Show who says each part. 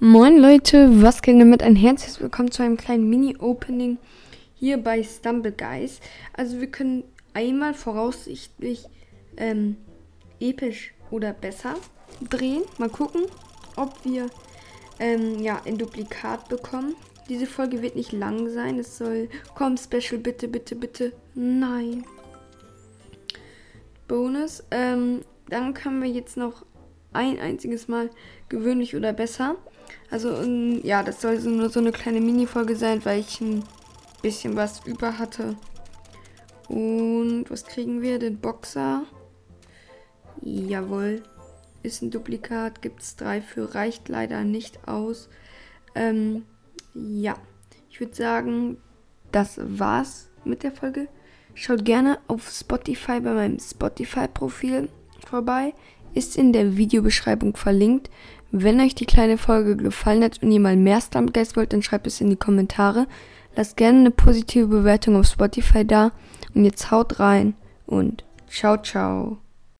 Speaker 1: Moin Leute, was geht damit? Ein herzliches Willkommen zu einem kleinen Mini-Opening hier bei Stumble Guys. Also wir können einmal voraussichtlich ähm, episch oder besser drehen. Mal gucken, ob wir ähm, ja, ein Duplikat bekommen. Diese Folge wird nicht lang sein. Es soll. Komm, Special, bitte, bitte, bitte. Nein. Bonus. Ähm, dann können wir jetzt noch ein einziges Mal gewöhnlich oder besser. Also, um, ja, das soll so nur so eine kleine Mini-Folge sein, weil ich ein bisschen was über hatte. Und was kriegen wir? Den Boxer. Jawohl. Ist ein Duplikat. Gibt es drei für. Reicht leider nicht aus. Ähm, ja. Ich würde sagen, das war's mit der Folge. Schaut gerne auf Spotify bei meinem Spotify-Profil vorbei. Ist in der Videobeschreibung verlinkt. Wenn euch die kleine Folge gefallen hat und ihr mal mehr Stumpgeist wollt, dann schreibt es in die Kommentare. Lasst gerne eine positive Bewertung auf Spotify da. Und jetzt haut rein und ciao, ciao.